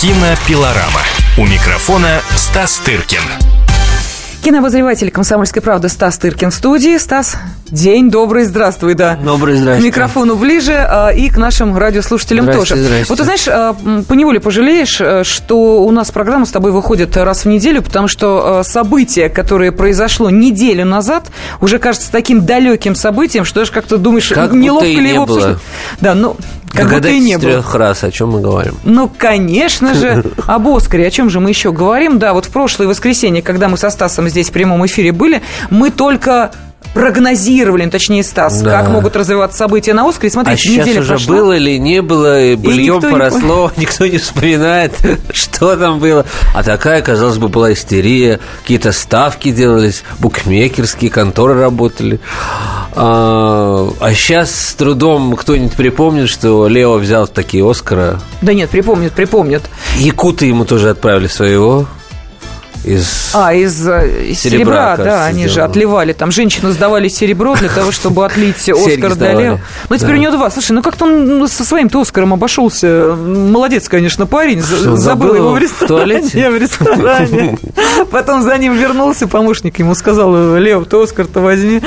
Кинопилорама. У микрофона Стас Тыркин. Кинообозреватель «Комсомольской правды» Стас Тыркин в студии. Стас, день добрый, здравствуй, да. Добрый, здравствуй. К микрофону ближе а, и к нашим радиослушателям Здрасте, тоже. здрасте. Вот ты знаешь, а, поневоле пожалеешь, а, что у нас программа с тобой выходит раз в неделю, потому что а, событие, которое произошло неделю назад, уже кажется таким далеким событием, что даже как-то думаешь, Как неловко ли не его было. обсуждать. Да, ну, как будто и Догадайтесь не было. трех раз, о чем мы говорим. Ну, конечно же, об Оскаре. О чем же мы еще говорим? Да, вот в прошлое воскресенье, когда мы со Стасом здесь в прямом эфире были, мы только прогнозировали, ну, точнее, Стас, Да. как могут развиваться события на Оскаре. А Смотрите, сейчас неделя уже прошла. было или не было, и бульем никто не поросло, никто не вспоминает, что там было. А такая, казалось бы, была истерия. Какие-то ставки делались, букмекерские конторы работали. А, а сейчас с трудом кто-нибудь припомнит, что Лео взял такие Оскара. Да нет, припомнят, припомнят. Якуты ему тоже отправили своего из... А, из, э, из Серебра, серебра, кажется, да, они же сделано. отливали. Там женщину сдавали серебро для того, чтобы отлить Оскар. Лео. Ну, теперь Да. у него два. Слушай, ну как-то он ну, со своим-то Оскаром обошелся. Молодец, конечно, парень. Что, Забыл его в в ресторане. туалете? В ресторане. Потом за ним вернулся помощник, ему сказал, Лео, ты Оскар-то возьми.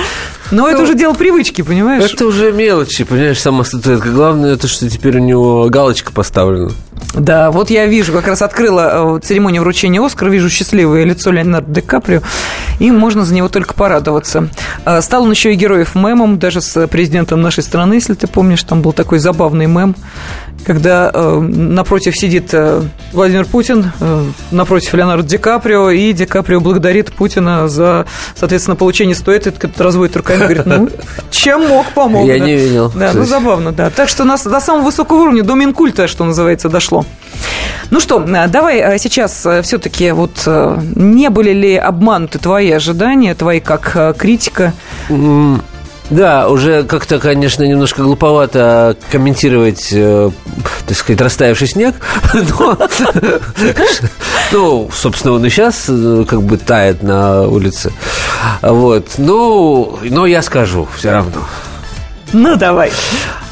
Но это уже дело привычки, понимаешь? Это уже мелочи, понимаешь, сама статуэтка. Главное, это что теперь у него галочка поставлена. Да, вот я вижу, как раз открыла э, церемонию вручения Оскара, вижу счастливое лицо Леонардо Ди Каприо, и можно за него только порадоваться. Э, Стал он еще и героев мемом, даже с президентом нашей страны, если ты помнишь, там был такой забавный мем, когда э, напротив сидит э, Владимир Путин, э, напротив Леонардо Ди Каприо, и Ди Каприо благодарит Путина за, соответственно, получение статуэтки, этот разводит руками, говорит, ну, чем мог, помог. Я да. не видел, Да, ну забавно, да. Так что нас до самого высокого уровня, до Минкульта, что называется, дошло. Ну что, а, давай а, сейчас все-таки вот не были ли обмануты твои ожидания, твои как критика? Да, уже как-то, конечно, немножко глуповато комментировать, э, так сказать, растаявший снег, но, ну, собственно, он и сейчас как бы тает на улице, вот, ну, но я скажу все равно. Ну, давай.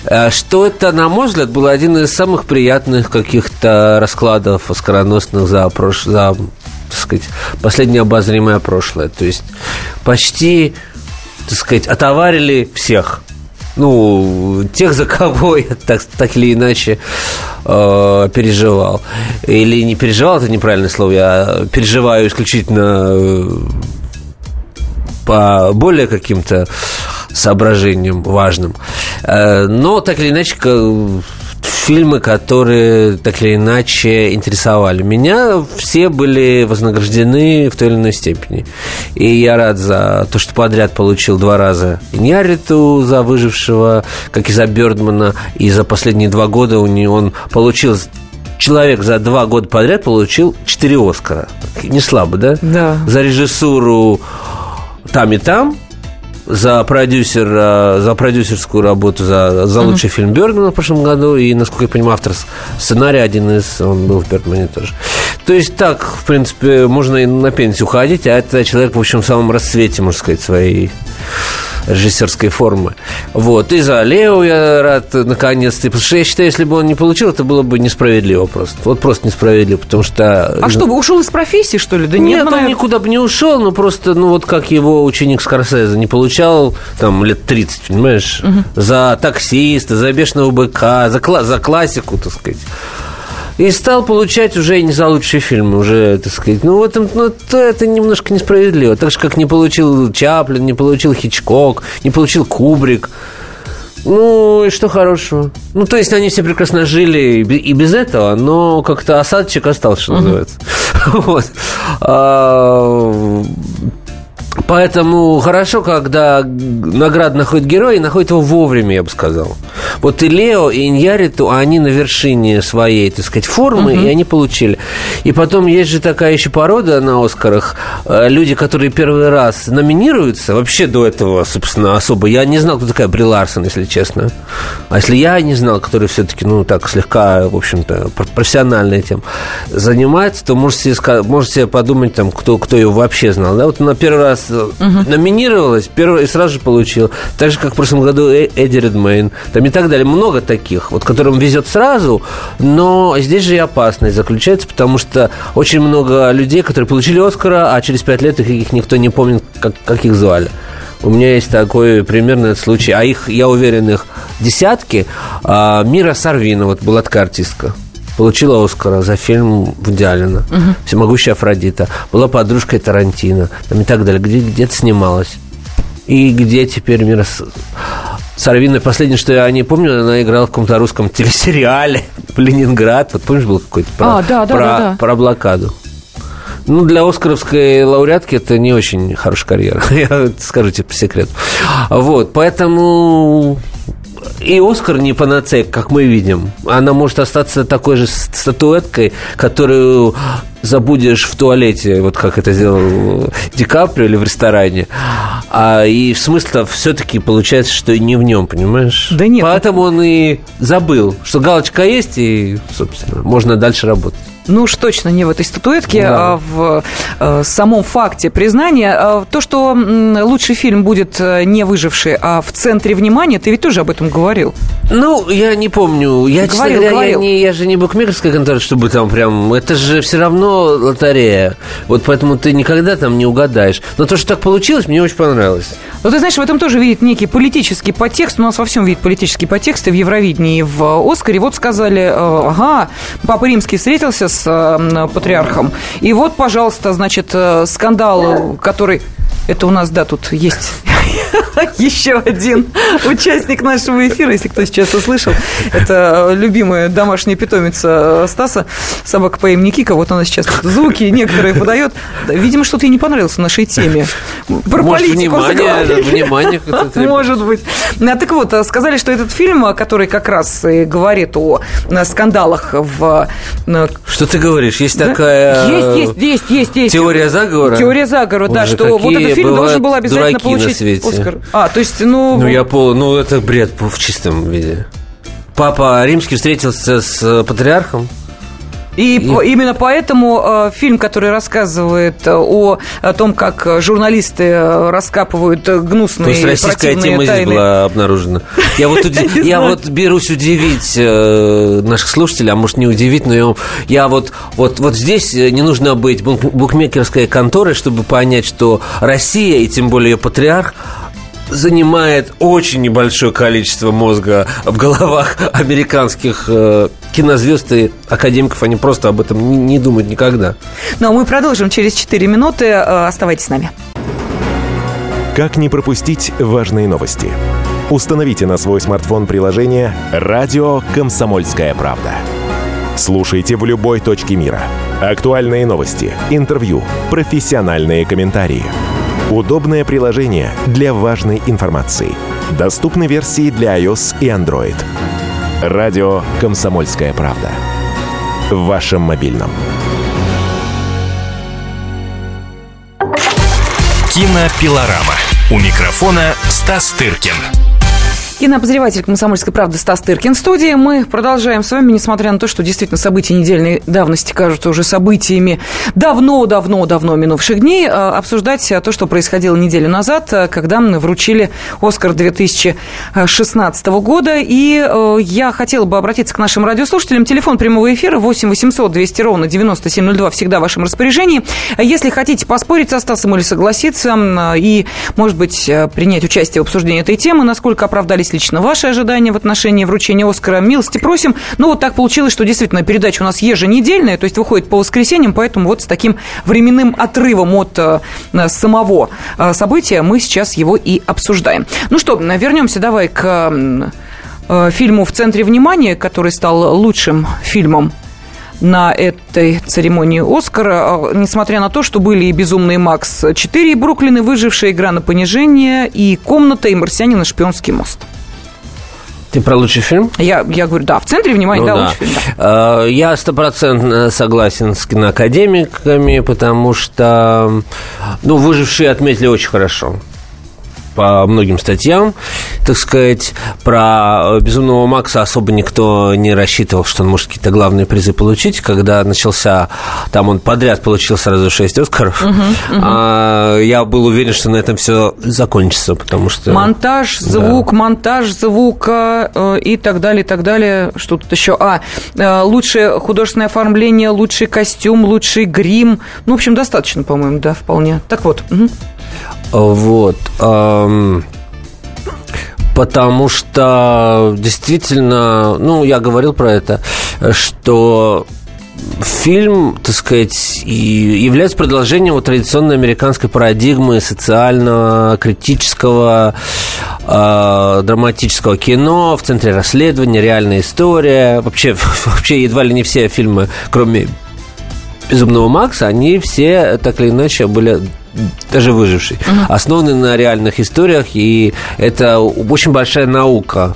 Э, Что это, на мой взгляд, был один из самых приятных каких-то раскладов оскароносных за, прош... за так сказать, последнее обозримое прошлое. То есть почти, так сказать, отоварили всех. Ну, тех, за кого я так, так или иначе э, переживал. Или не переживал, это неправильное слово, я переживаю исключительно э, по более каким-то соображениям важным. Э, Но так или иначе, фильмы, которые так или иначе интересовали меня, все были вознаграждены в той или иной степени. И я рад за то, что подряд получил два раза Иньяриту за выжившего, как и за Бёрдмана, и за последние два года у него он получил Человек за два года подряд получил четыре Оскара. Не слабо, да? Да. За режиссуру там и там, за продюсер, э, за продюсерскую работу, за, за лучший фильм Бергмана в прошлом году, и, насколько я понимаю, автор сценария один из, он был в Бергмане тоже. То есть так, в принципе, можно и на пенсию уходить, а это человек, в общем, в самом расцвете, можно сказать, своей режиссерской формы. Вот. И за Лео я рад, наконец-то. Потому что я считаю, если бы он не получил, это было бы несправедливо просто. Вот просто несправедливо, потому что... А что, ушел из профессии, что ли? Да Нет, нет, он наверное. никуда бы не ушел, но просто, ну, вот как его ученик Скорсезе не получал там лет 30, понимаешь, за таксиста, за бешеного быка, за, кла- за классику, так сказать. И стал получать уже не за лучшие фильмы, уже, так сказать. Ну, в этом, ну, то это немножко несправедливо. Так же, как не получил Чаплин, не получил Хичкок, не получил Кубрик. Ну, и что хорошего? Ну, то есть они все прекрасно жили и бе- и без этого, но как-то осадочек остался, что называется. Вот. Поэтому хорошо, когда награда находит героя и находит его вовремя, я бы сказал. Вот и Лео, и Иньяриту, они на вершине своей, так сказать, формы, и они получили. И потом есть же такая еще порода на Оскарах. э, Люди, которые первый раз номинируются, вообще до этого, собственно, особо. Я не знал, кто такая Бри Ларсон, если честно. А если я не знал, который все-таки, ну, так, слегка, в общем-то, пр- профессионально этим занимается, то можете можете подумать, там, кто, кто ее вообще знал. Да? Вот она первый раз раз угу. номинировалась, первый и сразу же получил. Так же, как в прошлом году Эдди Редмейн. Там и так далее. Много таких, вот которым везет сразу, но здесь же и опасность заключается, потому что очень много людей, которые получили Оскара, а через пять лет их, их никто не помнит, как, как их звали. У меня есть такой примерный случай, а их, я уверен, их десятки. А, Мира Сарвина, вот была такая артистка получила Оскара за фильм Вудиалина угу. «Всемогущая Афродита». Была подружкой Тарантино там и так далее. Где, где-то снималась. И где теперь Мира Сарвина? Последнее, что я не помню, она играла в каком-то русском телесериале «Ленинград». Вот помнишь, был какой-то про, а, да, да, про, да, да. про блокаду? Ну, для оскаровской лауреатки это не очень хорошая карьера, я скажу тебе по секрету. Вот, поэтому и Оскар не панацея, как мы видим. Она может остаться такой же статуэткой, которую забудешь в туалете, вот как это сделал Ди Каприо или в ресторане. А и в смысле все-таки получается, что и не в нем, понимаешь? Да нет. Поэтому он и забыл, что галочка есть, и, собственно, можно дальше работать. Ну уж точно не в этой статуэтке, да. а в э, самом факте признания. А то, что лучший фильм будет э, не выживший, а в центре внимания, ты ведь тоже об этом говорил. Ну, я не помню. Я, говорил, честно говоря, говорил. Я, не, я же не букмекерская контора, чтобы там прям... Это же все равно лотерея. Вот поэтому ты никогда там не угадаешь. Но то, что так получилось, мне очень понравилось. Ну, ты знаешь, в этом тоже видит некий политический подтекст. У нас во всем видит политический подтекст и в Евровидении, и в Оскаре. Вот сказали, э, ага, Папа Римский встретился с э, патриархом. И вот, пожалуйста, значит, э, скандал, который... Это у нас, да, тут есть еще один участник нашего эфира, если кто сейчас услышал. Это любимая домашняя питомица Стаса, собака по имени Кика. Вот она сейчас звуки некоторые подает. Видимо, что-то ей не понравилось в нашей теме. Про Может, политику внимание, внимание Может быть. А, так вот, сказали, что этот фильм, который как раз и говорит о скандалах в... Что ты говоришь? Есть такая... Есть, есть, есть, есть. есть. Теория заговора? Теория заговора, да, что вот этот фильм должен был обязательно получить Оскар. А, то есть, ну... Ну, я пол... Ну, это бред в чистом виде. Папа Римский встретился с э, патриархом. И, и именно поэтому э, фильм, который рассказывает э, о, о том, как журналисты э, раскапывают гнусные То есть российская тема тайны. здесь была обнаружена. Я вот, я вот берусь удивить наших слушателей, а может не удивить, но я вот, вот, вот здесь не нужно быть букмекерской конторой, чтобы понять, что Россия, и тем более ее патриарх, занимает очень небольшое количество мозга в головах американских э, кинозвезд и академиков. Они просто об этом не, не думают никогда. Ну, а мы продолжим через 4 минуты. Э, оставайтесь с нами. Как не пропустить важные новости? Установите на свой смартфон приложение «Радио Комсомольская правда». Слушайте в любой точке мира. Актуальные новости, интервью, профессиональные комментарии – Удобное приложение для важной информации. Доступны версии для iOS и Android. Радио «Комсомольская правда». В вашем мобильном. Кинопилорама. У микрофона Стас Тыркин. Кинообозреватель «Комсомольской правды» Стас Тыркин в студии. Мы продолжаем с вами, несмотря на то, что действительно события недельной давности кажутся уже событиями давно-давно-давно минувших дней, а, обсуждать то, что происходило неделю назад, а, когда вручили «Оскар» 2016 года. И э, я хотела бы обратиться к нашим радиослушателям. Телефон прямого эфира 8 800 200 ровно 9702 всегда в вашем распоряжении. Если хотите поспорить со Стасом или согласиться, и, может быть, э, принять участие в обсуждении этой темы, насколько оправдались есть лично ваши ожидания в отношении вручения Оскара. Милости просим. Ну, вот так получилось, что действительно передача у нас еженедельная, то есть выходит по воскресеньям, поэтому вот с таким временным отрывом от э, самого э, события мы сейчас его и обсуждаем. Ну что, вернемся давай к э, фильму «В центре внимания», который стал лучшим фильмом на этой церемонии Оскара, а, несмотря на то, что были и «Безумный Макс 4», и «Бруклин», «Выжившая игра на понижение», и «Комната», и «Марсианин» и «Шпионский мост». Ты про лучший фильм? Я, я говорю, да, в центре внимания, ну, да, да, лучший фильм. Да. Я стопроцентно согласен с киноакадемиками, потому что, ну, выжившие отметили очень хорошо. По многим статьям, так сказать, про «Безумного Макса» особо никто не рассчитывал, что он может какие-то главные призы получить. Когда начался, там он подряд получил сразу шесть «Оскаров», uh-huh, uh-huh. А, я был уверен, что на этом все закончится, потому что... Монтаж, звук, да. монтаж звука э, и так далее, и так далее. Что тут еще? А, э, лучшее художественное оформление, лучший костюм, лучший грим. Ну, в общем, достаточно, по-моему, да, вполне. Так вот. Угу. Вот. Потому что действительно, ну, я говорил про это, что фильм, так сказать, является продолжением вот традиционной американской парадигмы социального, критического, э, драматического кино в центре расследования, реальная история. Вообще, вообще едва ли не все фильмы, кроме «Безумного Макса», они все так или иначе были даже выживший, uh-huh. основаны на реальных историях, и это очень большая наука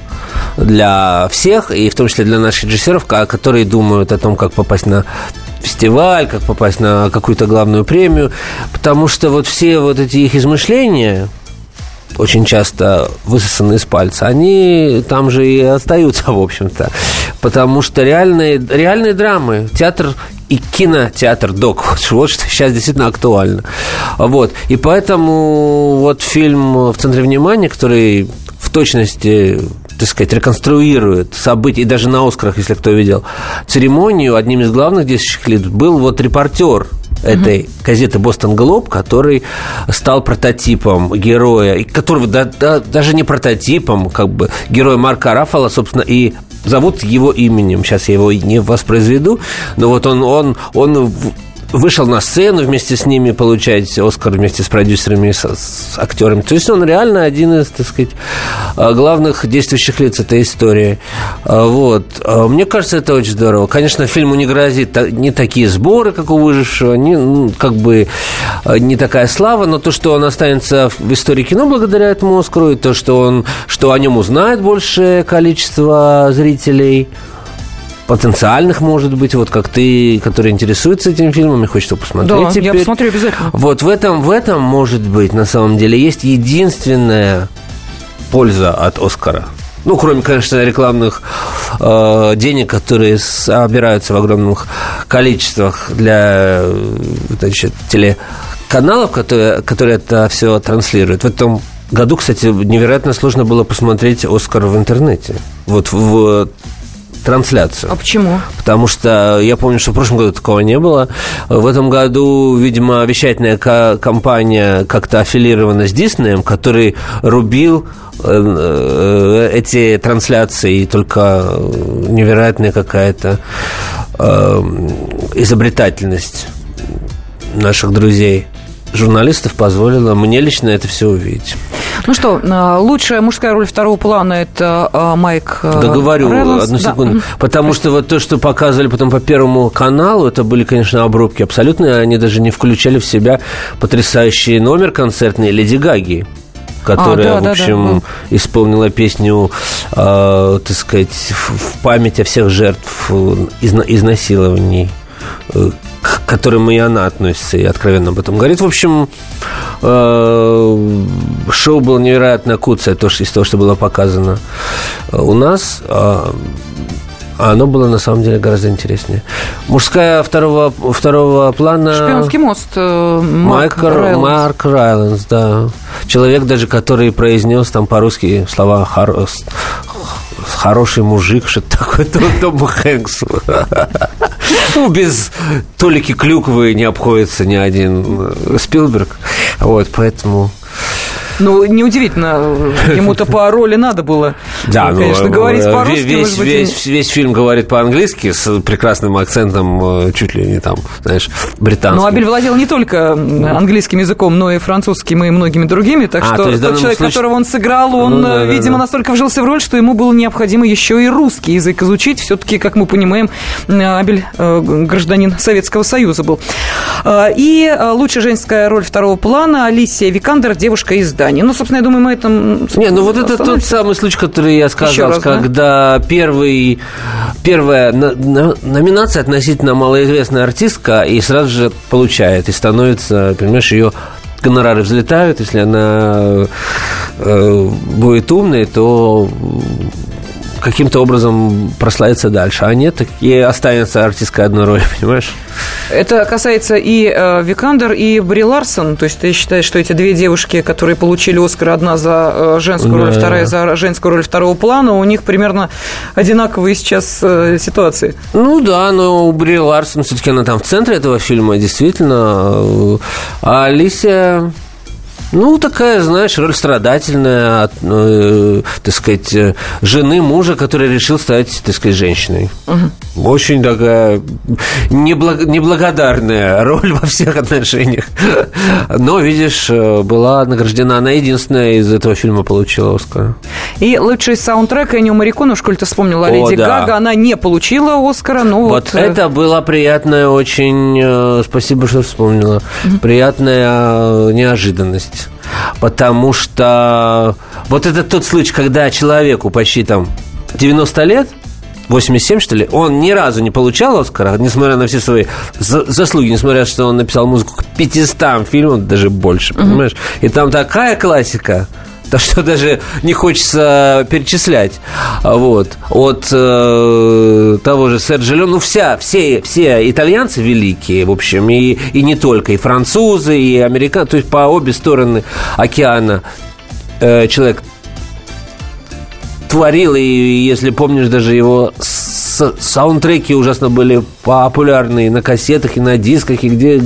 для всех, и в том числе для наших режиссеров, которые думают о том, как попасть на фестиваль, как попасть на какую-то главную премию, потому что вот все вот эти их измышления, очень часто высосаны из пальца, они там же и остаются, в общем-то. Потому что реальные, реальные драмы, театр и кинотеатр док. Вот что сейчас действительно актуально. Вот. И поэтому вот фильм «В центре внимания», который в точности так сказать, реконструирует события, и даже на «Оскарах», если кто видел, церемонию, одним из главных действующих лиц был вот репортер этой угу. газеты «Бостон Глоб», который стал прототипом героя, которого да, да, даже не прототипом, как бы героя Марка Рафала, собственно, и зовут его именем. Сейчас я его не воспроизведу, но вот он, он, он вышел на сцену вместе с ними получать Оскар вместе с продюсерами, с, с актерами. То есть он реально один из, так сказать, а, главных действующих лиц этой истории. А, вот. А, мне кажется, это очень здорово. Конечно, фильму не грозит не такие сборы, как у «Выжившего», не, ну, как бы не такая слава, но то, что он останется в истории кино благодаря этому Оскару, и то, что, он, что о нем узнает большее количество зрителей – потенциальных, может быть, вот как ты, который интересуется этим фильмом и хочет его посмотреть да, теперь. я посмотрю обязательно. Вот в этом, в этом, может быть, на самом деле есть единственная польза от Оскара. Ну, кроме, конечно, рекламных э, денег, которые собираются в огромных количествах для значит, телеканалов, которые, которые это все транслируют. В этом году, кстати, невероятно сложно было посмотреть «Оскар» в интернете. Вот в трансляцию. А почему? Потому что я помню, что в прошлом году такого не было. В этом году, видимо, вещательная компания как-то аффилирована с Диснеем, который рубил э, э, эти трансляции, и только невероятная какая-то э, изобретательность наших друзей журналистов позволила мне лично это все увидеть. Ну что, э, лучшая мужская роль второго плана это э, Майк э, Да говорю, Рэллс. одну секунду. Да. Потому что вот то, что показывали потом по Первому каналу, это были, конечно, обрубки абсолютно. Они даже не включали в себя потрясающий номер концертный Леди Гаги которая, а, да, в общем, да, да, исполнила песню, э, так сказать, в память о всех жертв изна- изнасилований к которым и она относится, и откровенно об этом говорит. В общем, э, шоу было невероятно куцое, то, что, из того, что было показано у нас. А, а оно было на самом деле гораздо интереснее. Мужская второго, второго плана... Шпионский мост. Э, Марк, Майк Райландс. Марк Райландс, да. Человек даже, который произнес там по-русски слова хороший мужик, что-то такое, Тому Хэнксу. Ну, без толики клюквы не обходится ни один Спилберг. Вот, поэтому ну, неудивительно, ему-то по роли надо было, да, ну, конечно, ну, говорить по-русски. Весь, быть, весь, весь фильм говорит по-английски с прекрасным акцентом, э, чуть ли не там, знаешь, британским. Ну, Абель владел не только английским языком, но и французским, и многими другими, так а, что тот человек, случае... которого он сыграл, он, ну, да, да, видимо, да. настолько вжился в роль, что ему было необходимо еще и русский язык изучить. Все-таки, как мы понимаем, Абель гражданин Советского Союза был. И лучшая женская роль второго плана Алисия Викандер, девушка из Дании. Ну, собственно, я думаю, мы этом... Не, ну вот это тот самый случай, который я сказал, раз, когда да? первый, первая номинация относительно малоизвестная артистка и сразу же получает, и становится, понимаешь, ее гонорары взлетают, если она э, будет умный, то каким-то образом прославиться дальше. А нет, и останется артистской одной роль, понимаешь? Это касается и э, Викандер, и Бри Ларсон. То есть ты считаешь, что эти две девушки, которые получили Оскар, одна за э, женскую роль, вторая за женскую роль второго плана, у них примерно одинаковые сейчас э, ситуации? Ну да, но у Бри Ларсон все-таки она там в центре этого фильма, действительно. А Алисия ну, такая, знаешь, роль страдательная, э, так сказать, э, жены мужа, который решил стать, так сказать, женщиной. Угу. Очень такая неблаг... неблагодарная роль во всех отношениях. Но, видишь, э, была награждена. Она единственная из этого фильма получила Оскар. И лучший саундтрек Эннио Мариконе, уж коль ты вспомнила, Леди да. Гага, она не получила Оскара, но вот... Вот э, это была приятная очень... Спасибо, что вспомнила. Угу. Приятная неожиданность потому что вот это тот случай, когда человеку почти там 90 лет, 87, что ли, он ни разу не получал Оскара, несмотря на все свои заслуги, несмотря на то, что он написал музыку к 500 фильмам, даже больше, понимаешь? И там такая классика, что даже не хочется перечислять. Вот. От э, того же Серджи Леон, ну, вся, все, все итальянцы великие, в общем, и, и не только, и французы, и американцы, то есть по обе стороны океана э, человек творил, и если помнишь, даже его саундтреки ужасно были популярны на кассетах, и на дисках, и где.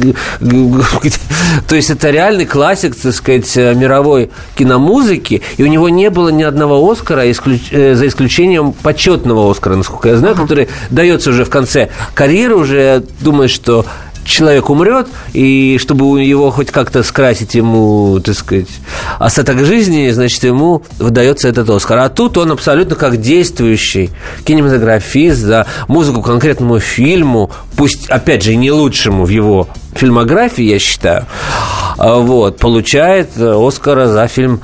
То есть это реальный классик, так сказать, мировой киномузыки, и у него не было ни одного Оскара, исключ... Э, за исключением почетного Оскара, насколько я знаю, который дается уже в конце карьеры, уже думаешь, что человек умрет, и чтобы его хоть как-то скрасить ему, так сказать, остаток жизни, значит, ему выдается этот Оскар. А тут он абсолютно как действующий кинематографист за музыку конкретному фильму, пусть, опять же, не лучшему в его фильмографии, я считаю, а вот, получает Оскара за фильм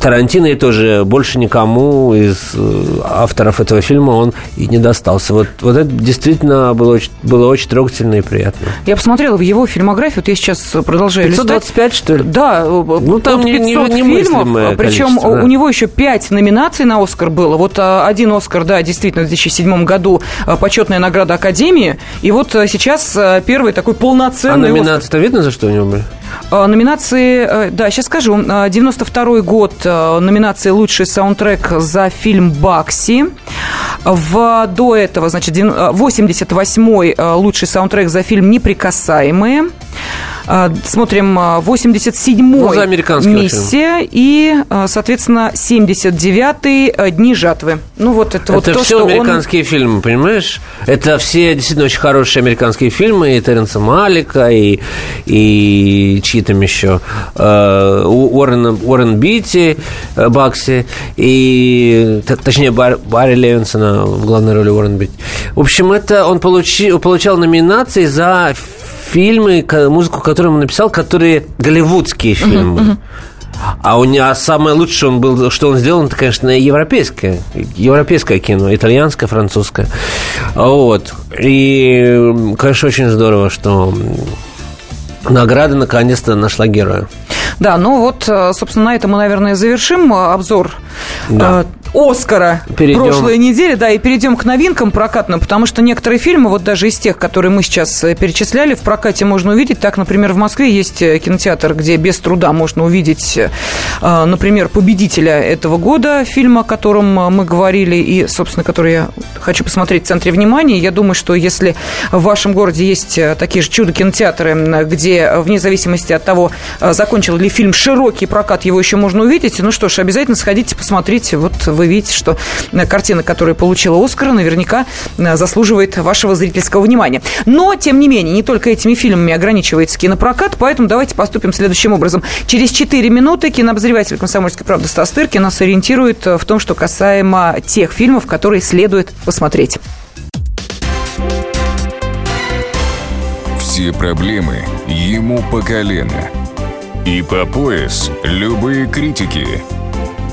Тарантино и тоже больше никому из э, авторов этого фильма он и не достался. Вот, вот это действительно было очень, было очень трогательно и приятно. Я посмотрела в его фильмографию, вот я сейчас продолжаю 525, листать. что ли? Да, ну, там 500 не, не, фильмов, причем да. у него еще 5 номинаций на Оскар было. Вот а, один Оскар, да, действительно, в 2007 году а, почетная награда Академии, и вот а, сейчас первый такой полноценный А номинации-то видно, за что у него были? Номинации, э, да, сейчас скажу. 92 год Э, номинации «Лучший саундтрек» за фильм «Бакси». В, до этого, значит, 88-й э, лучший саундтрек за фильм «Неприкасаемые». А, смотрим 87-й ну, «Миссия» фильм. и, а, соответственно, 79-й э, «Дни жатвы». Ну, вот это, это вот то, все американские он... фильмы, понимаешь? Это все действительно очень хорошие американские фильмы, и Теренса Малика, и, и чьи там еще, э, Уоррен, Уоррен Битти, э, Бакси, и, точнее, Бар, Барри Левинсона в главной роли Уоррен Битти. В общем, это он получил, получал номинации за фильмы, музыку, которую он написал, которые голливудские фильмы. Uh-huh, uh-huh. А у него самое лучшее он был, что он сделал, это, конечно, европейское. Европейское кино, итальянское, французское. Вот. И, конечно, очень здорово, что награда наконец-то нашла героя. Да, ну вот, э, собственно, на этом мы, наверное, завершим э, обзор да. Э, Оскара перейдем. прошлой недели, да, и перейдем к новинкам прокатным, потому что некоторые фильмы, вот даже из тех, которые мы сейчас перечисляли, в прокате можно увидеть. Так, например, в Москве есть кинотеатр, где без труда можно увидеть, например, победителя этого года, фильма, о котором мы говорили, и, собственно, который я хочу посмотреть в центре внимания. Я думаю, что если в вашем городе есть такие же чудо-кинотеатры, где вне зависимости от того, закончил ли фильм широкий прокат, его еще можно увидеть. Ну что ж, обязательно сходите, посмотрите. Вот вы видите, что картина, которая получила Оскара, наверняка э, заслуживает вашего зрительского внимания. Но, тем не менее, не только этими фильмами ограничивается кинопрокат, поэтому давайте поступим следующим образом. Через 4 минуты кинообозреватель «Комсомольской правды» Стас нас ориентирует э, в том, что касаемо тех фильмов, которые следует посмотреть. Все проблемы ему по колено – и по пояс любые критики.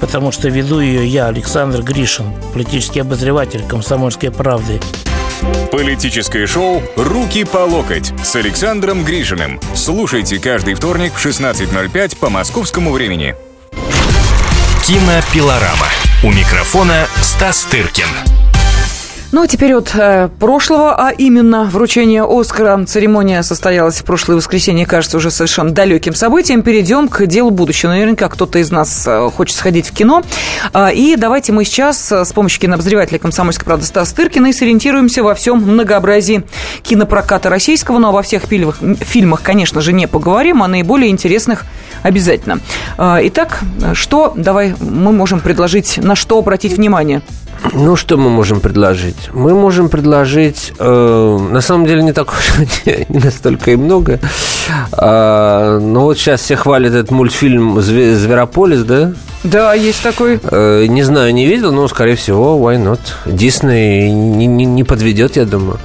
потому что веду ее я, Александр Гришин, политический обозреватель «Комсомольской правды». Политическое шоу «Руки по локоть» с Александром Гришиным. Слушайте каждый вторник в 16.05 по московскому времени. Кинопилорама. У микрофона Стас Тыркин. Ну, а теперь от э, прошлого, а именно вручение Оскара. Церемония состоялась в прошлое воскресенье, кажется, уже совершенно далеким событием. Перейдем к делу будущего. Наверняка кто-то из нас э, хочет сходить в кино. Э, и давайте мы сейчас э, с помощью кинообозревателя «Комсомольской правды» Стаса Тыркина и сориентируемся во всем многообразии кинопроката российского. Но обо всех фильмах, фильмах, конечно же, не поговорим, а наиболее интересных обязательно. Э, итак, что давай мы можем предложить, на что обратить внимание? Ну, что мы можем предложить? Мы можем предложить, э, на самом деле, не так уж не, не настолько и много. А, но вот сейчас все хвалят этот мультфильм «Зверополис», да? Да, есть такой. Э, не знаю, не видел, но, скорее всего, why not? Дисней не, не, не подведет, я думаю.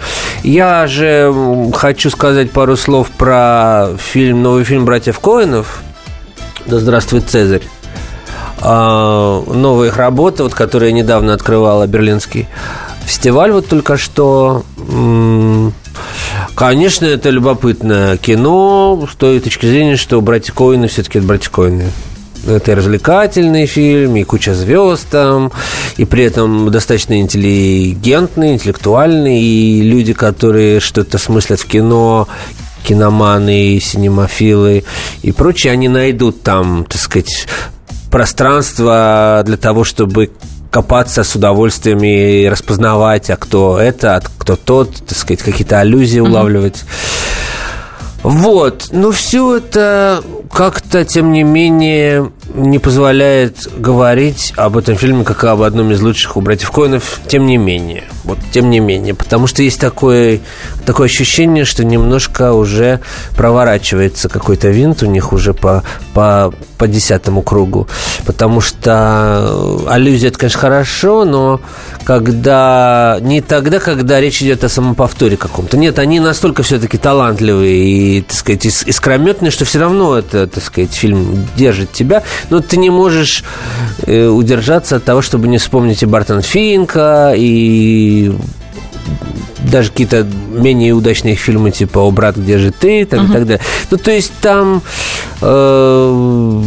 Я же хочу сказать пару слов про фильм, новый фильм «Братьев Коинов». Да здравствует Цезарь. А, новая их работа, вот, которую недавно открывала, Берлинский фестиваль вот только что. Конечно, это любопытное кино с той точки зрения, что «Братья Коины» все-таки это «Братья Коины». Это и развлекательный фильм, и куча звезд там, и при этом достаточно интеллигентный, интеллектуальный, и люди, которые что-то смыслят в кино, киноманы, синемофилы и прочие, они найдут там, так сказать, пространство для того, чтобы копаться с удовольствием и распознавать, а кто это, а кто тот, так сказать, какие-то аллюзии улавливать. Mm-hmm. Вот, ну все это как-то, тем не менее, не позволяет говорить об этом фильме как об одном из лучших у братьев Коинов, тем не менее. Вот, тем не менее. Потому что есть такое, такое ощущение, что немножко уже проворачивается какой-то винт у них уже по, по, по десятому кругу. Потому что аллюзия, это, конечно, хорошо, но когда... Не тогда, когда речь идет о самоповторе каком-то. Нет, они настолько все-таки талантливые и, так сказать, искрометные, что все равно это, так сказать, фильм держит тебя. Но ты не можешь э, удержаться от того, чтобы не вспомнить и Бартон Финка, и даже какие-то менее удачные фильмы, типа «О, брат, где же ты?» там, uh-huh. и так далее. Ну, то есть там э,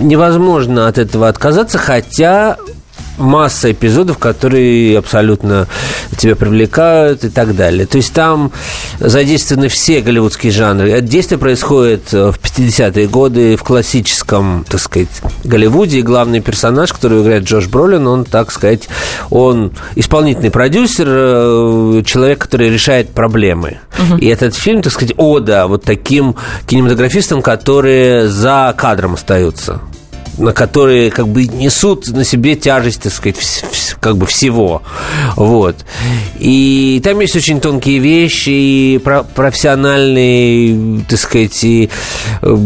невозможно от этого отказаться, хотя масса эпизодов, которые абсолютно тебя привлекают и так далее. То есть там задействованы все голливудские жанры. Это действие происходит э, в 50-е годы в классическом, так сказать, Голливуде. И главный персонаж, который играет Джош Бролин, он, так сказать, он исполнительный продюсер, э, человек, который решает проблемы. Угу. И этот фильм, так сказать, ода вот таким кинематографистам, которые за кадром остаются на которые как бы несут на себе тяжесть, так сказать, как бы всего. Вот. И там есть очень тонкие вещи, и профессиональные, так сказать, и э,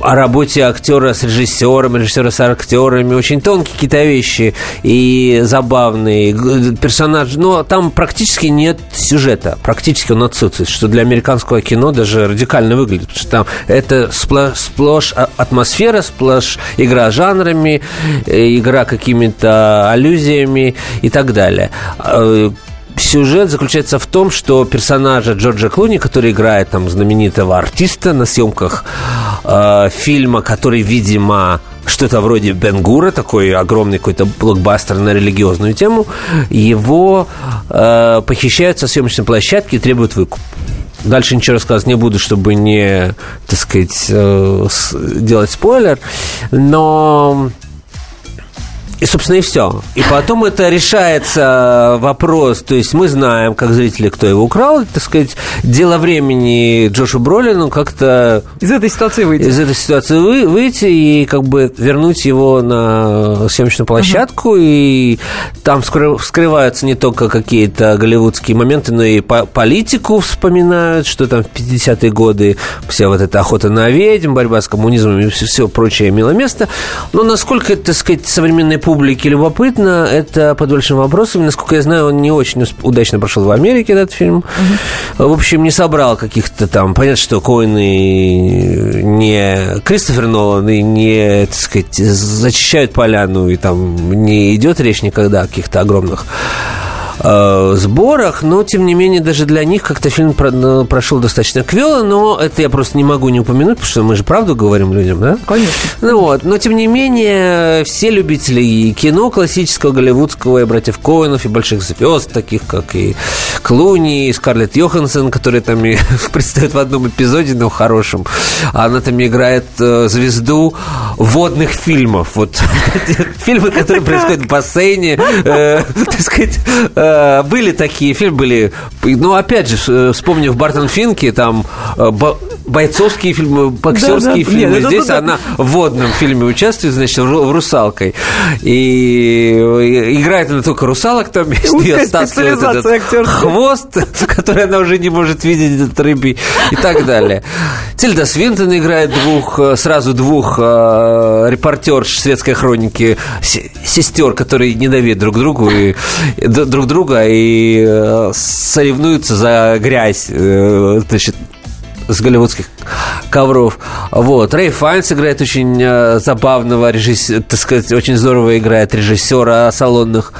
о работе актера с режиссером, режиссера с актерами, очень тонкие какие-то вещи и забавные. Персонаж, но там практически нет сюжета, практически он отсутствует, что для американского кино даже радикально выглядит, потому что там это сплошь, сплошь атмосфера, сплошь игра жанрами, э, игра какими-то аллюзиями и так далее э, сюжет заключается в том, что персонажа Джорджа Клуни, который играет там знаменитого артиста на съемках э, фильма, который, видимо, что-то вроде Бенгура, такой огромный какой-то блокбастер на религиозную тему, его э, похищают со съемочной площадки и требуют выкуп. Дальше ничего рассказывать не буду, чтобы не, так сказать, э, делать спойлер. Но и, собственно, и все. И потом это решается вопрос, то есть мы знаем, как зрители, кто его украл, так сказать, дело времени Джошу Бролину как-то... Из этой ситуации выйти. Из этой ситуации вы, выйти и как бы вернуть его на съемочную площадку, uh-huh. и там вскрываются не только какие-то голливудские моменты, но и по политику вспоминают, что там в 50-е годы вся вот эта охота на ведьм, борьба с коммунизмом и все, все прочее имело место. Но насколько, так сказать, современные публике любопытно, это под большим вопросом. Насколько я знаю, он не очень удачно прошел в Америке, этот фильм. Угу. В общем, не собрал каких-то там... Понятно, что Коины не Кристофер Нолан и не, так сказать, зачищают поляну, и там не идет речь никогда о каких-то огромных э, сборах, но, тем не менее, даже для них как-то фильм про, ну, прошел достаточно квело, но это я просто не могу не упомянуть, потому что мы же правду говорим людям, да? Конечно. Ну вот, но, тем не менее, все любители и кино классического, голливудского, и братьев Коинов, и больших звезд, таких как и Клуни, и Скарлетт Йоханссон, которые там и предстают в одном эпизоде, но хорошем, она там играет э, звезду водных фильмов. Вот фильмы, которые происходят в бассейне, э, так сказать, э, были такие фильмы, были... Ну, опять же, э, вспомнив Бартон Финки, там э, бойцовские фильмы, боксерские да, да. фильмы. Нет, Здесь она в водном фильме участвует, значит, в «Русалкой». И играет она только русалок, там ее стаскивает этот хвост, который она уже не может видеть, этот рыбий, и так далее. Тильда Свинтон играет двух, сразу двух э, репортерш светской хроники, сестер, которые ненавидят друг другу и друг друга друга и э, соревнуются за грязь, э, значит, с голливудских ковров. Вот. Рэй Файнс играет очень э, забавного режиссера, так сказать, очень здорово играет режиссера салонных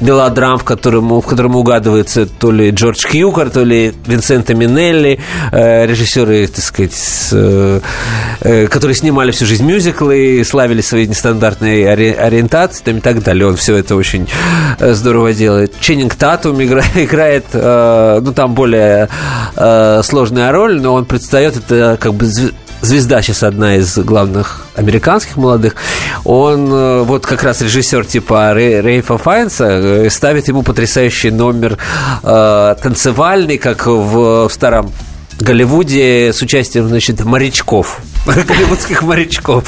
мелодрам, в котором, в котором угадывается то ли Джордж Кьюкер, то ли Винсента Минелли, э, режиссеры, так сказать, с, э, которые снимали всю жизнь мюзиклы, славили свои нестандартные ори, ориентации там, и так далее. Он все это очень здорово делает. Ченнинг Татум игра, играет, ну, там более сложная роль, но он предстает, это как бы звезда сейчас одна из главных американских молодых, он э, вот как раз режиссер типа Рей, Рейфа Файнса э, ставит ему потрясающий номер э, танцевальный, как в, в старом Голливуде с участием, значит, морячков. Голливудских морячков.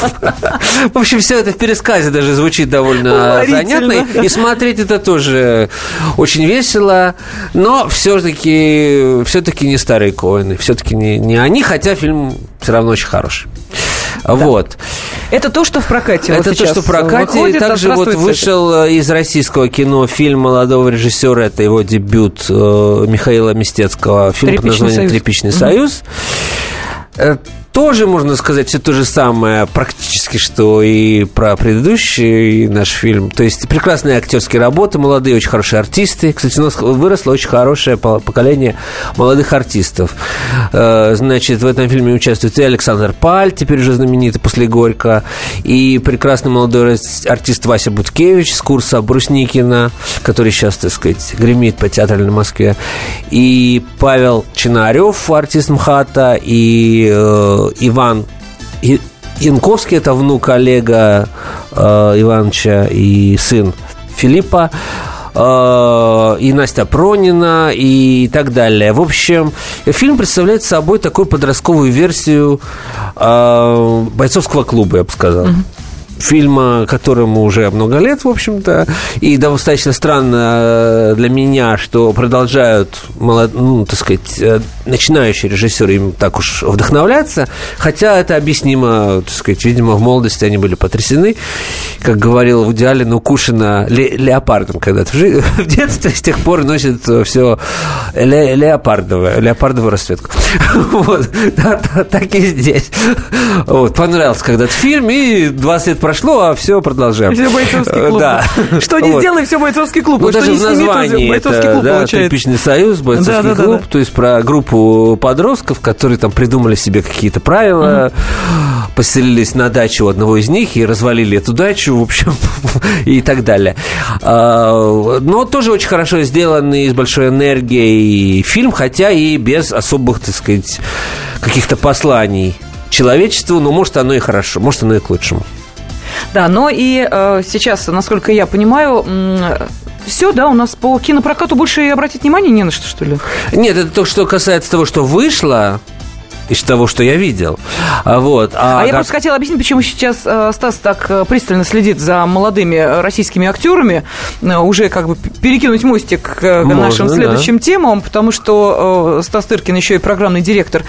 В общем, все это в пересказе даже звучит довольно занятно. И смотреть это тоже очень весело. Но все-таки все-таки не старые коины. Все-таки не, не они, хотя фильм все равно очень хороший. Да. Вот. Это то, что в прокате. Это то, что в прокате. Выходит, также вот вышел из российского кино фильм молодого режиссера. Это его дебют э, Михаила Мистецкого. Фильм под названием союз. «Тряпичный союз». Тоже, можно сказать, все то же самое практически, что и про предыдущий наш фильм. То есть прекрасные актерские работы, молодые, очень хорошие артисты. Кстати, у нас выросло очень хорошее поколение молодых артистов. Э, значит, в этом фильме участвует и Александр Паль, теперь уже знаменитый после Горько, и прекрасный молодой артист Вася Буткевич с курса Брусникина, который сейчас, так сказать, гремит по театральной Москве, и Павел Чинарев, артист МХАТа, и э, Иван Янковский, это внук Олега э, Ивановича и сын Филиппа э, и Настя Пронина и так далее. В общем, фильм представляет собой такую подростковую версию э, бойцовского клуба, я бы сказал. Mm-hmm фильма, которому уже много лет, в общем-то, и достаточно странно э, для меня, что продолжают, ну, так сказать, э, начинающие режиссеры им так уж вдохновляться, хотя это объяснимо, так сказать, видимо, в молодости они были потрясены, как говорил в идеале, ну, укушено ле- леопардом когда-то в, жи- в детстве, с тех пор носит все ле- леопардовое, леопардовую расцветку. Вот, так и здесь. Вот, понравился когда-то фильм, и 20 лет прошло, а все продолжаем. Все бойцовский клуб. Да. Что не вот. сделай, все бойцовский клуб. Ну, что даже в названии бойцовский это, клуб да, получается. союз, бойцовский да, да, клуб, да, да. то есть про группу подростков, которые там придумали себе какие-то правила, поселились на даче у одного из них и развалили эту дачу, в общем, и так далее. А, но тоже очень хорошо сделанный, с большой энергией фильм, хотя и без особых, так сказать, каких-то посланий человечеству, но может оно и хорошо, может оно и к лучшему. Да, но и э, сейчас, насколько я понимаю, все, да, у нас по кинопрокату больше и обратить внимание не на что, что ли? Нет, это то, что касается того, что вышло, из того, что я видел. А Вот. А, а я просто хотела объяснить, почему сейчас э, Стас так э, пристально следит за молодыми российскими актерами, э, уже как бы перекинуть мостик к Можно, нашим следующим да. темам, потому что Стас Тыркин еще и программный директор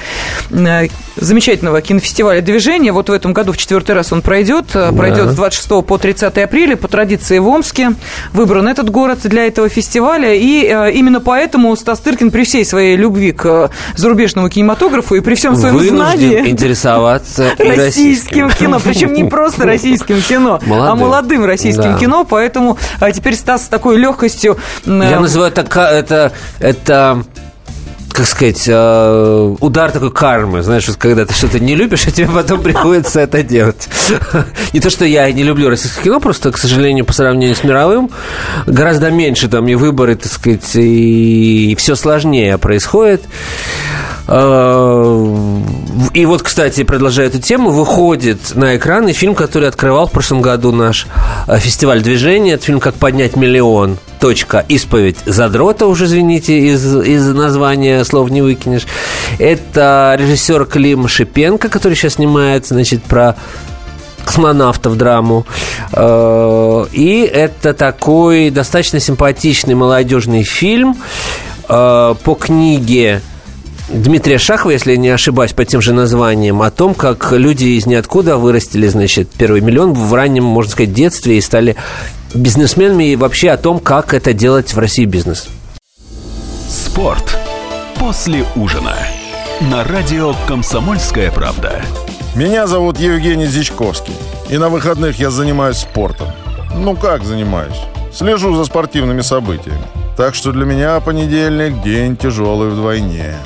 замечательного кинофестиваля «Движение». Вот в этом году в четвертый раз он пройдет. Да. Пройдет с 26 по 30 апреля по традиции в Омске. Выбран этот город для этого фестиваля. И именно поэтому Стас Тыркин при всей своей любви к зарубежному кинематографу и при всем своем знании интересоваться российским кино. Причем не просто российским кино, а молодым российским кино. Поэтому а, теперь Стас с такой легкостью... Я называю это, это, это как сказать, э, удар такой кармы. Знаешь, когда ты что-то не любишь, а тебе потом приходится это делать. Не то, что я не люблю российское кино, просто, к сожалению, по сравнению с мировым, гораздо меньше там и выборы, так сказать, и все сложнее происходит. Э, и вот, кстати, продолжая эту тему, выходит на экраны фильм, который открывал в прошлом году наш э, фестиваль движения. Это фильм «Как поднять миллион». Точка. Исповедь задрота, уже, извините, из, из названия слов не выкинешь. Это режиссер Клим Шипенко, который сейчас снимает, значит, про космонавтов драму. Э, и это такой достаточно симпатичный молодежный фильм по книге Дмитрия Шахова, если я не ошибаюсь, по тем же названиям, о том, как люди из ниоткуда вырастили, значит, первый миллион в раннем, можно сказать, детстве и стали бизнесменами, и вообще о том, как это делать в России бизнес. Спорт после ужина на радио «Комсомольская правда». Меня зовут Евгений Зичковский, и на выходных я занимаюсь спортом. Ну как занимаюсь? Слежу за спортивными событиями. Так что для меня понедельник – день тяжелый вдвойне –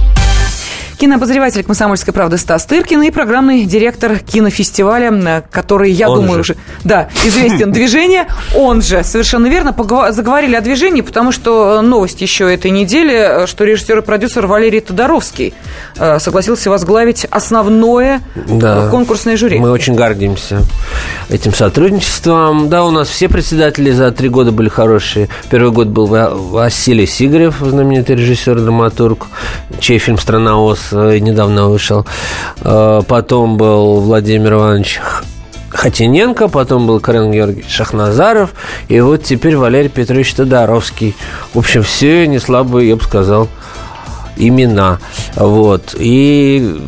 Кинообозреватель «Комсомольской правды» Стас Тыркин и программный директор кинофестиваля, который, я он думаю, же. уже да, известен движение. Он же, совершенно верно, заговорили о движении, потому что новость еще этой недели, что режиссер и продюсер Валерий Тодоровский э, согласился возглавить основное да. конкурсное жюри. Мы очень гордимся этим сотрудничеством. Да, у нас все председатели за три года были хорошие. Первый год был Василий Сигарев, знаменитый режиссер, драматург, чей фильм «Страна Оз» Э, недавно вышел. Э, потом был Владимир Иванович Хатиненко, потом был Карен Георгиевич Шахназаров, и вот теперь Валерий Петрович Тодоровский. В общем, все не слабые, я бы сказал, имена. Вот. И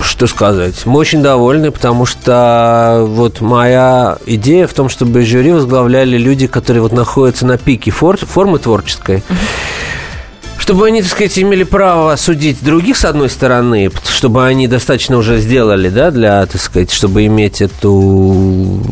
что сказать. Мы очень довольны, потому что вот моя идея в том, чтобы жюри возглавляли люди, которые вот находятся на пике формы творческой. Uh-huh чтобы они, так сказать, имели право судить других, с одной стороны, чтобы они достаточно уже сделали, да, для, так сказать, чтобы иметь эту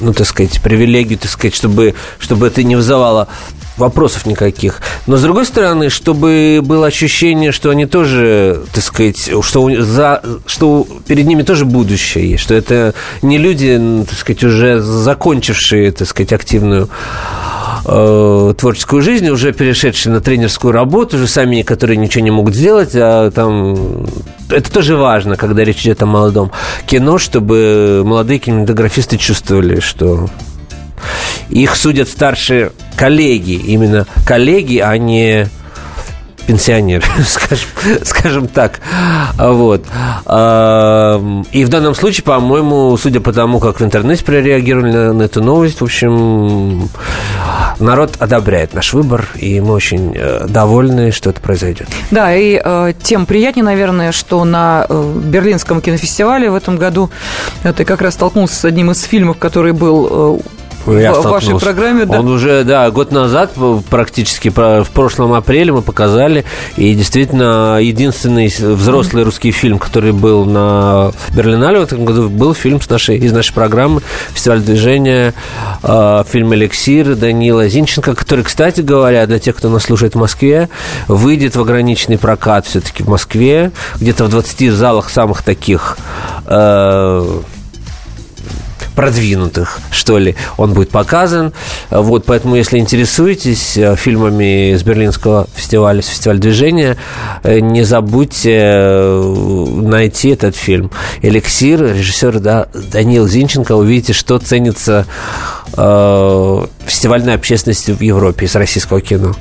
ну, так сказать, привилегию, так сказать, чтобы, чтобы это не вызывало вопросов никаких. Но, с другой стороны, чтобы было ощущение, что они тоже, так сказать, что, за, что перед ними тоже будущее есть, что это не люди, так сказать, уже закончившие, так сказать, активную э, творческую жизнь, уже перешедшие на тренерскую работу, уже сами, которые ничего не могут сделать, а там это тоже важно, когда речь идет о молодом кино, чтобы молодые кинематографисты чувствовали, что их судят старшие коллеги, именно коллеги, а не пенсионер, скажем, скажем так. Вот. И в данном случае, по-моему, судя по тому, как в интернете прореагировали на, на эту новость, в общем, народ одобряет наш выбор, и мы очень э, довольны, что это произойдет. Да, и э, тем приятнее, наверное, что на э, Берлинском кинофестивале в этом году ты как раз столкнулся с одним из фильмов, который был Я в вашей программе. Да. Он уже, да, год назад практически, в прошлом апреле мы показали, и действительно единственный взрослый русский фильм, который был на Берлинале в этом году, был фильм с нашей, из нашей программы «Фестиваль движения», э, фильм «Эликсир» Данила Зинченко, который, кстати говоря, для тех, кто нас слушает в Москве, выйдет в ограниченный прокат все-таки в Москве, где-то в 20 залах самых таких э, продвинутых, что ли, он будет показан. Вот, поэтому, если интересуетесь э, фильмами с Берлинского фестиваля, с фестиваля движения, э, не забудьте э, найти этот фильм. «Эликсир», режиссер да, Даниил Зинченко. Увидите, что ценится э, фестивальной общественностью в Европе из российского кино.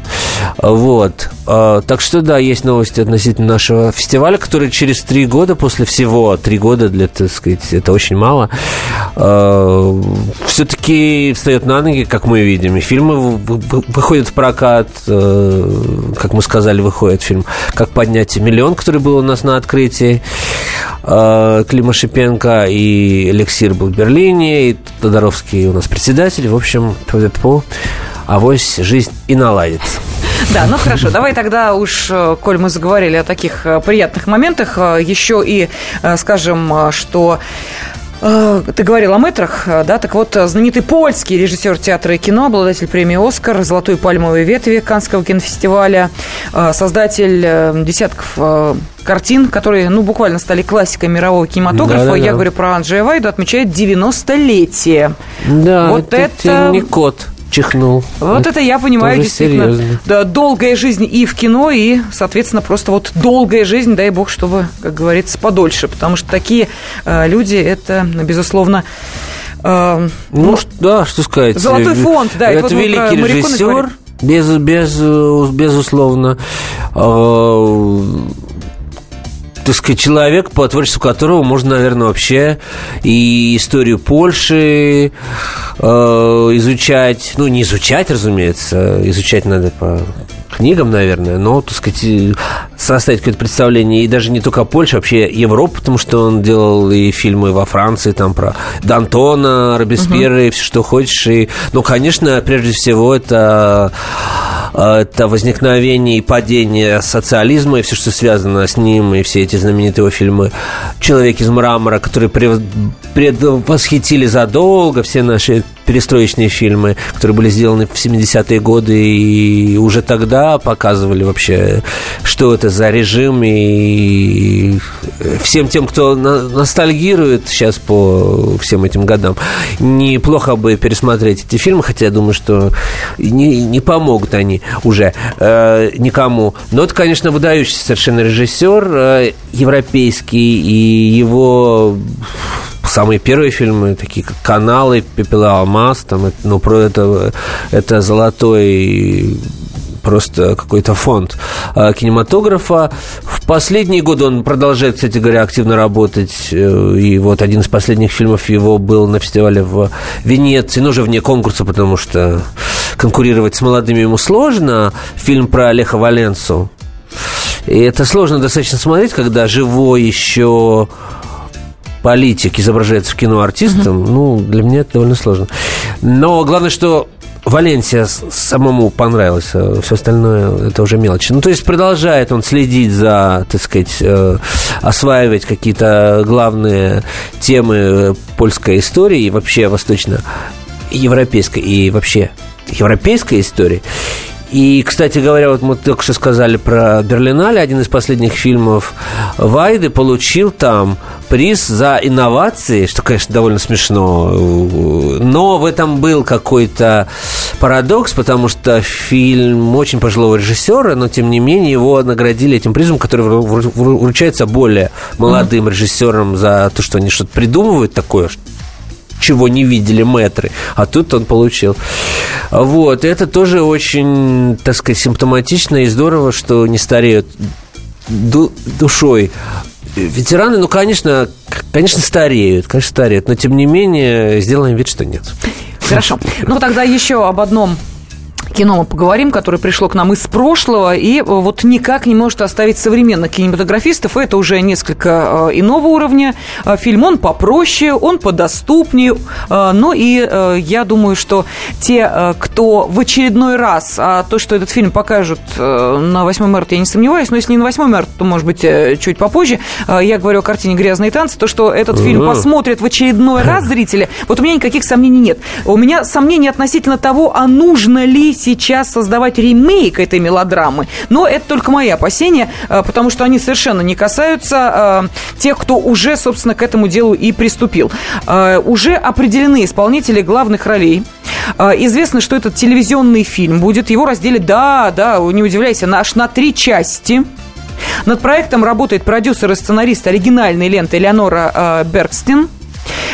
Вот. Э, Так что, да, есть новости относительно нашего фестиваля, который через три года, после всего, три года для, так сказать, это очень мало, все-таки встает на ноги, как мы видим. И фильмы вы- вы- выходят в прокат, э, как мы сказали, выходит фильм «Как поднять миллион», который был у нас на открытии. Э, Клима Шипенко и Эликсир был в Берлине, и Тодоровский у нас председатель. В общем, тьфу-тьфу, авось жизнь и наладится. Да, ну хорошо, давай тогда уж, э, коль мы заговорили о таких э, приятных моментах, э, еще и скажем, что ты говорил о метрах, э, да, так вот, э, знаменитый польский режиссер театра и кино, обладатель премии «Оскар», «Золотой пальмовой ветви» Канского кинофестиваля, э, создатель э, десятков э, картин, которые, ну, буквально стали классикой мирового кинематографа. Да-да-да. Я говорю про Анджея Вайду, отмечает 90-летие. Да, Вот это, это- не кот чихнул. Вот это я понимаю тоже действительно. серьезно. Да, долгая жизнь и в кино, и, соответственно, просто вот долгая жизнь, дай бог, чтобы, как говорится, подольше. Потому что такие э, люди, это, безусловно, э, Ну, ш- да, что сказать. Золотой фонд, да, Это вот великий режиссер, без, без, э, безусловно. Э, так сказать, человек, по творчеству которого можно, наверное, вообще и историю Польши э, изучать. Ну, не изучать, разумеется, изучать надо по книгам, наверное, но, так сказать, и составить какое-то представление, и даже не только о Польше, вообще Европу, потому что он делал и фильмы во Франции, там, про Д'Антона, Робеспьера, и все, что хочешь, и, ну, конечно, прежде всего, это это возникновение и падение социализма и все, что связано с ним, и все эти знаменитые его фильмы «Человек из мрамора», которые предвосхитили задолго все наши перестроечные фильмы, которые были сделаны в 70-е годы и уже тогда показывали вообще, что это за режим и всем тем, кто ностальгирует сейчас по всем этим годам, неплохо бы пересмотреть эти фильмы, хотя я думаю, что не, не помогут они уже э, никому. Но это, конечно, выдающийся совершенно режиссер э, европейский, и его самые первые фильмы, такие как «Каналы», «Пепел и алмаз», там, ну, про это, это золотой просто какой-то фонд э, кинематографа. В последние годы он продолжает, кстати говоря, активно работать. э, И вот один из последних фильмов его был на фестивале в Венеции, но уже вне конкурса, потому что конкурировать с молодыми ему сложно. Фильм про Леха Валенцу. И это сложно достаточно смотреть, когда живой еще политик изображается в кино артистом, ну, для меня это довольно сложно. Но главное, что Валенсия самому понравилось, все остальное это уже мелочи. Ну, то есть продолжает он следить за, так сказать, э, осваивать какие-то главные темы польской истории и вообще восточно-европейской и вообще европейской истории. И, кстати говоря, вот мы только что сказали про Берлинале, один из последних фильмов Вайды получил там приз за инновации, что, конечно, довольно смешно. Но в этом был какой-то парадокс, потому что фильм очень пожилого режиссера, но, тем не менее, его наградили этим призом, который вру- вру- вручается более молодым режиссерам за то, что они что-то придумывают такое, чего не видели метры, а тут он получил. Вот, это тоже очень, так сказать, симптоматично и здорово, что не стареют ду- душой. Ветераны, ну, конечно, конечно, стареют, конечно, стареют, но, тем не менее, сделаем вид, что нет. Хорошо. Ну, тогда еще об одном кино мы поговорим, которое пришло к нам из прошлого и вот никак не может оставить современных кинематографистов. Это уже несколько иного уровня. Фильм, он попроще, он подоступнее. Ну и я думаю, что те, кто в очередной раз, а то, что этот фильм покажут на 8 марта, я не сомневаюсь, но если не на 8 марта, то, может быть, чуть попозже, я говорю о картине «Грязные танцы», то, что этот фильм посмотрят в очередной раз зрители, вот у меня никаких сомнений нет. У меня сомнений относительно того, а нужно ли сейчас создавать ремейк этой мелодрамы. Но это только мои опасения, э, потому что они совершенно не касаются э, тех, кто уже, собственно, к этому делу и приступил. Э, уже определены исполнители главных ролей. Известно, что этот телевизионный фильм будет. Его разделить, да, да, не удивляйся, аж на три части. Над проектом работает продюсер и сценарист оригинальной ленты Элеонора Бергстин –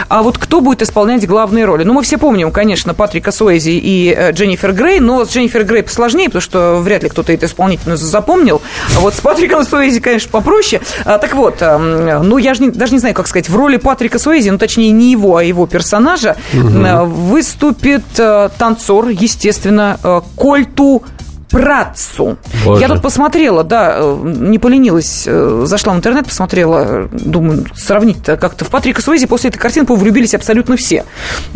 а вот кто будет исполнять главные роли? Ну, мы все помним, конечно, Патрика Суэзи и э, Дженнифер Грей, но с Дженнифер Грей посложнее, потому что вряд ли кто-то это исполнительницу запомнил. А вот с Патриком Суэзи, конечно, попроще. А, так вот, эм, ну, я же не, даже не знаю, как сказать, в роли Патрика Суэзи, ну, точнее, не его, а его персонажа, угу. выступит э, танцор, естественно, Кольту Працу. Боже. Я тут посмотрела, да, э, не поленилась, э, зашла в интернет, посмотрела, думаю, сравнить-то как-то. В Патрика Суэзи после этой картины влюбились абсолютно все.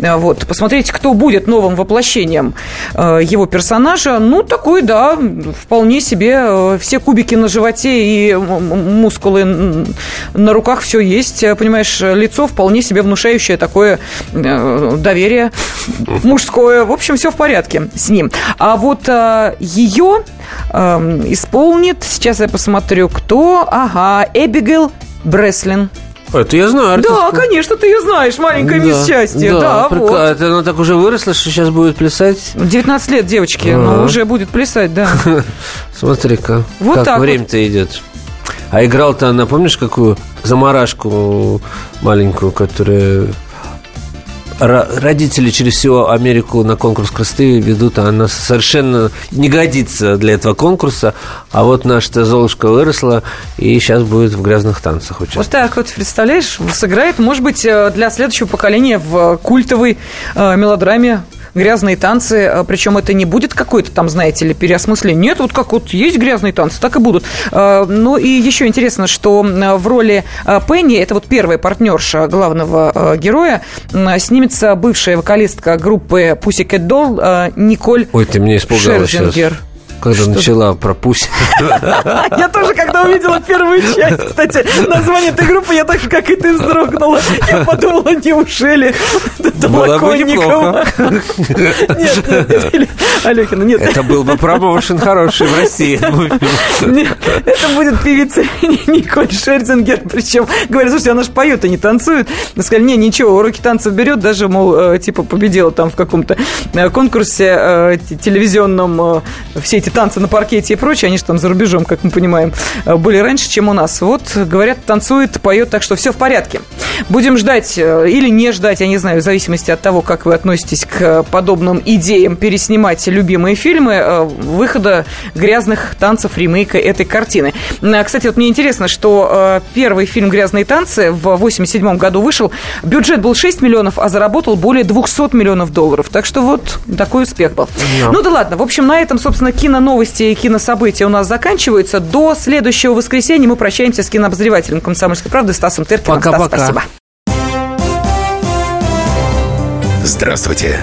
Э, вот, посмотреть, кто будет новым воплощением его персонажа. Ну, такой, да, вполне себе все кубики на животе и мускулы на руках все есть. Понимаешь, лицо вполне себе внушающее такое доверие мужское. В общем, все в порядке с ним. А вот ее э, исполнит, сейчас я посмотрю, кто. Ага, Эбигейл Бреслин. Это я знаю артистку. Да, конечно, ты ее знаешь, маленькая да, мисс. Да, да прик... вот. Это она так уже выросла, что сейчас будет плясать? 19 лет девочки, а но уже будет плясать, да. Смотри-ка, вот как время-то вот. идет. А играл-то она, помнишь, какую заморашку маленькую, которая родители через всю Америку на конкурс красоты ведут, а она совершенно не годится для этого конкурса. А вот наша Золушка выросла и сейчас будет в грязных танцах участвовать. Вот так вот, представляешь, сыграет, может быть, э, для следующего поколения в культовой э, мелодраме грязные танцы, а, причем это не будет какой-то там, знаете ли, переосмысление. Нет, вот как вот есть грязные танцы, так и будут. А, ну и еще интересно, что в роли а, Пенни, это вот первая партнерша главного героя, снимется бывшая вокалистка группы Pussycat Doll Николь Ой, ты меня испугала Шерзингер. сейчас когда что начала про Пусть. Я тоже, когда увидела первую часть, кстати, название этой группы, я так же, как и ты, вздрогнула. Я подумала, неужели бы неплохо. Нет, нет, Алехина, нет. Это был бы промоушен хороший в России. Нет, это будет певица Николь Шерзингер. Причем, говорят, слушайте, она же поет, а не танцует. Сказали, не, ничего, уроки танцев берет, даже, мол, э, типа победила там в каком-то э, конкурсе э, телевизионном все эти танцы на паркете и прочее, они же там за рубежом, как мы понимаем, э, были раньше, чем у нас. Вот, говорят, танцует, поет, так что все в порядке. Будем ждать э, или не ждать, я не знаю, в зависимости от того, как вы относитесь к подобным идеям переснимать любимые фильмы, э, выхода грязных танцев, ремейка этой картины. Кстати, вот мне интересно, что первый фильм «Грязные танцы» в 87 году вышел. Бюджет был 6 миллионов, а заработал более 200 миллионов долларов. Так что вот такой успех был. No. Ну да ладно. В общем, на этом, собственно, кино новости и кинособытия у нас заканчиваются. До следующего воскресенья мы прощаемся с кинообозревателем «Комсомольской правды» Стасом Тыркиным. Пока-пока. Стас, спасибо. Здравствуйте,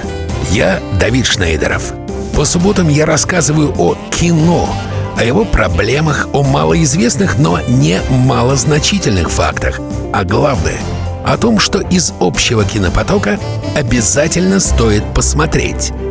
я Давид Шнейдеров. По субботам я рассказываю о кино, о его проблемах, о малоизвестных, но не малозначительных фактах. А главное – о том, что из общего кинопотока обязательно стоит посмотреть –